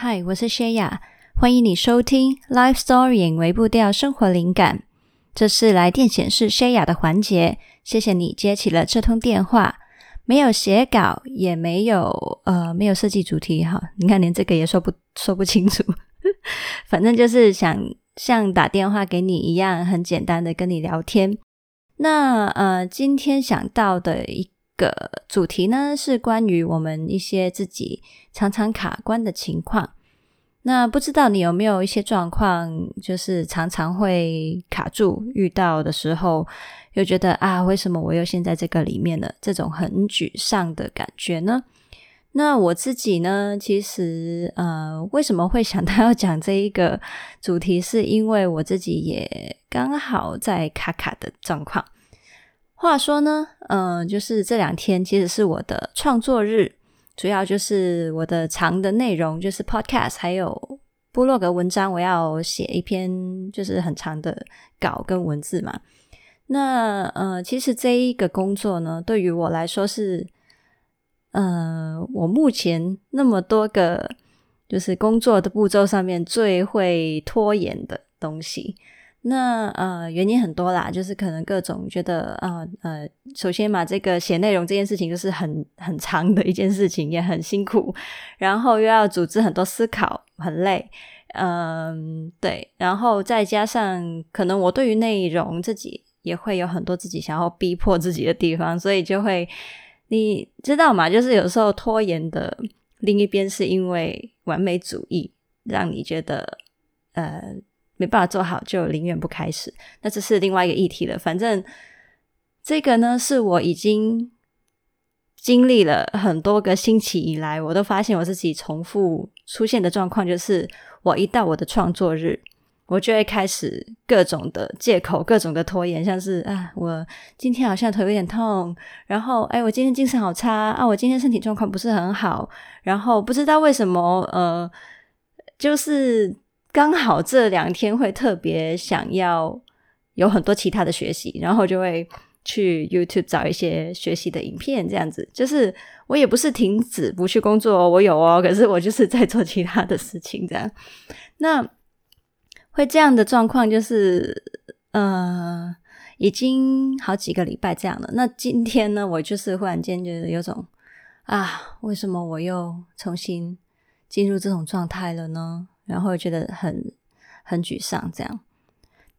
嗨，我是谢雅，欢迎你收听《Life Story》微步调生活灵感。这是来电显示谢雅的环节，谢谢你接起了这通电话。没有写稿，也没有呃，没有设计主题哈。你看，连这个也说不说不清楚。反正就是想像打电话给你一样，很简单的跟你聊天。那呃，今天想到的一个主题呢，是关于我们一些自己常常卡关的情况。那不知道你有没有一些状况，就是常常会卡住，遇到的时候又觉得啊，为什么我又陷在这个里面了？这种很沮丧的感觉呢？那我自己呢，其实呃，为什么会想到要讲这一个主题，是因为我自己也刚好在卡卡的状况。话说呢，嗯、就是这两天其实是我的创作日，主要就是我的长的内容，就是 podcast 还有部落格文章，我要写一篇就是很长的稿跟文字嘛。那呃，其实这一个工作呢，对于我来说是，呃，我目前那么多个就是工作的步骤上面最会拖延的东西。那呃，原因很多啦，就是可能各种觉得呃，呃，首先嘛，这个写内容这件事情就是很很长的一件事情，也很辛苦，然后又要组织很多思考，很累，嗯，对，然后再加上可能我对于内容自己也会有很多自己想要逼迫自己的地方，所以就会你知道嘛，就是有时候拖延的另一边是因为完美主义，让你觉得呃。没办法做好，就宁愿不开始。那这是另外一个议题了。反正这个呢，是我已经经历了很多个星期以来，我都发现我自己重复出现的状况，就是我一到我的创作日，我就会开始各种的借口、各种的拖延，像是啊，我今天好像头有点痛，然后哎，我今天精神好差啊，我今天身体状况不是很好，然后不知道为什么，呃，就是。刚好这两天会特别想要有很多其他的学习，然后就会去 YouTube 找一些学习的影片，这样子。就是我也不是停止不去工作哦，我有哦，可是我就是在做其他的事情，这样。那会这样的状况就是，呃，已经好几个礼拜这样了。那今天呢，我就是忽然间觉得有种啊，为什么我又重新进入这种状态了呢？然后觉得很很沮丧，这样。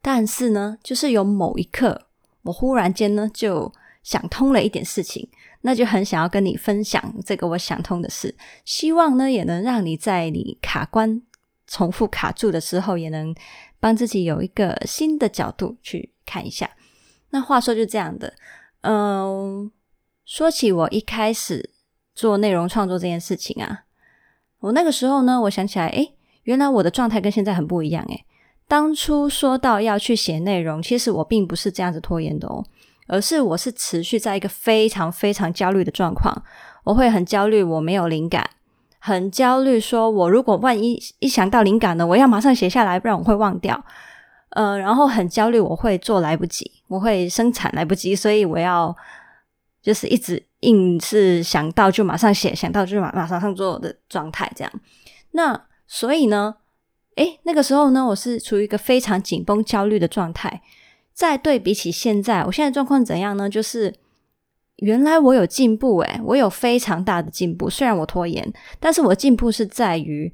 但是呢，就是有某一刻，我忽然间呢就想通了一点事情，那就很想要跟你分享这个我想通的事，希望呢也能让你在你卡关、重复卡住的时候，也能帮自己有一个新的角度去看一下。那话说就这样的，嗯，说起我一开始做内容创作这件事情啊，我那个时候呢，我想起来，诶。原来我的状态跟现在很不一样诶。当初说到要去写内容，其实我并不是这样子拖延的哦，而是我是持续在一个非常非常焦虑的状况。我会很焦虑，我没有灵感，很焦虑，说我如果万一一想到灵感呢，我要马上写下来，不然我会忘掉。呃，然后很焦虑，我会做来不及，我会生产来不及，所以我要就是一直硬是想到就马上写，想到就马马上上做的状态这样。那所以呢，诶，那个时候呢，我是处于一个非常紧绷、焦虑的状态。再对比起现在，我现在状况怎样呢？就是原来我有进步，诶，我有非常大的进步。虽然我拖延，但是我进步是在于，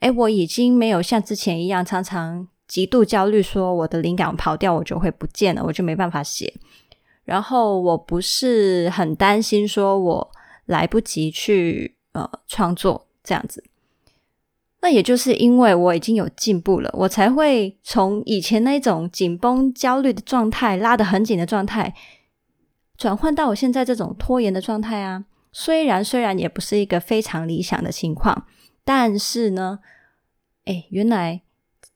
诶，我已经没有像之前一样常常极度焦虑，说我的灵感跑掉，我就会不见了，我就没办法写。然后我不是很担心，说我来不及去呃创作这样子。那也就是因为我已经有进步了，我才会从以前那种紧绷、焦虑的状态，拉得很紧的状态，转换到我现在这种拖延的状态啊。虽然虽然也不是一个非常理想的情况，但是呢，诶，原来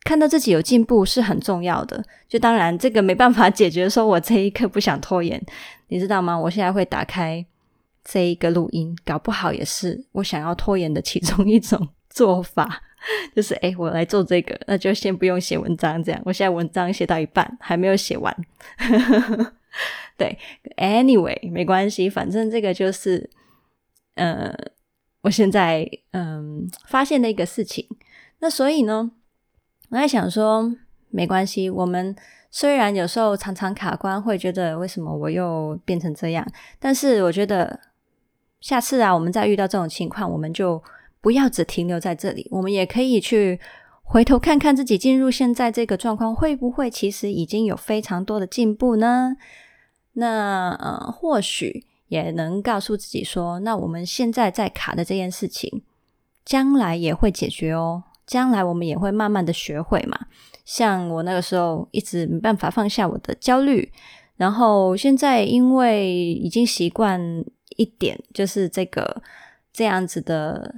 看到自己有进步是很重要的。就当然这个没办法解决，说我这一刻不想拖延，你知道吗？我现在会打开这一个录音，搞不好也是我想要拖延的其中一种。做法 就是，诶，我来做这个，那就先不用写文章，这样。我现在文章写到一半，还没有写完。对，anyway，没关系，反正这个就是，呃，我现在嗯发现的一个事情。那所以呢，我在想说，没关系，我们虽然有时候常常卡关，会觉得为什么我又变成这样，但是我觉得下次啊，我们再遇到这种情况，我们就不要只停留在这里，我们也可以去回头看看自己进入现在这个状况，会不会其实已经有非常多的进步呢？那呃，或许也能告诉自己说，那我们现在在卡的这件事情，将来也会解决哦。将来我们也会慢慢的学会嘛。像我那个时候一直没办法放下我的焦虑，然后现在因为已经习惯一点，就是这个这样子的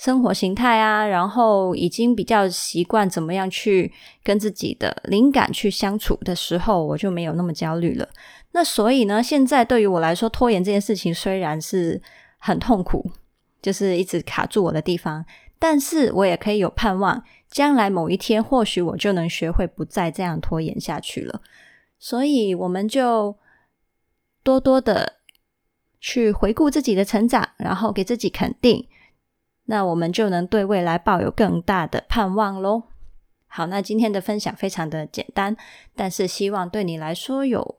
生活形态啊，然后已经比较习惯怎么样去跟自己的灵感去相处的时候，我就没有那么焦虑了。那所以呢，现在对于我来说，拖延这件事情虽然是很痛苦，就是一直卡住我的地方，但是我也可以有盼望，将来某一天，或许我就能学会不再这样拖延下去了。所以，我们就多多的去回顾自己的成长，然后给自己肯定，那我们就能对未来抱有更大的盼望喽。好，那今天的分享非常的简单，但是希望对你来说有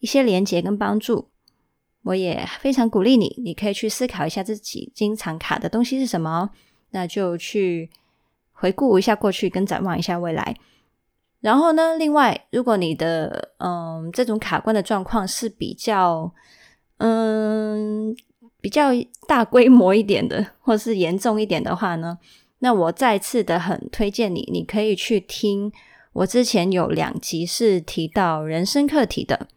一些连结跟帮助，我也非常鼓励你，你可以去思考一下自己经常卡的东西是什么，那就去回顾一下过去，跟展望一下未来。然后呢，另外，如果你的嗯这种卡关的状况是比较嗯比较大规模一点的，或是严重一点的话呢，那我再次的很推荐你，你可以去听我之前有两集是提到人生课题的。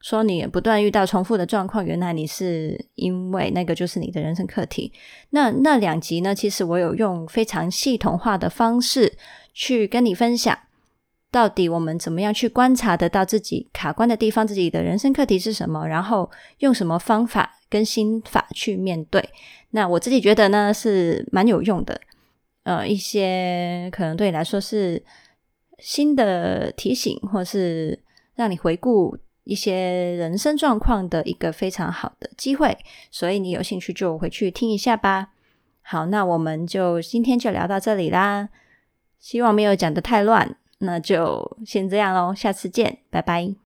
说你不断遇到重复的状况，原来你是因为那个就是你的人生课题。那那两集呢，其实我有用非常系统化的方式去跟你分享，到底我们怎么样去观察得到自己卡关的地方，自己的人生课题是什么，然后用什么方法跟心法去面对。那我自己觉得呢，是蛮有用的。呃，一些可能对你来说是新的提醒，或是让你回顾。一些人生状况的一个非常好的机会，所以你有兴趣就回去听一下吧。好，那我们就今天就聊到这里啦。希望没有讲的太乱，那就先这样喽，下次见，拜拜。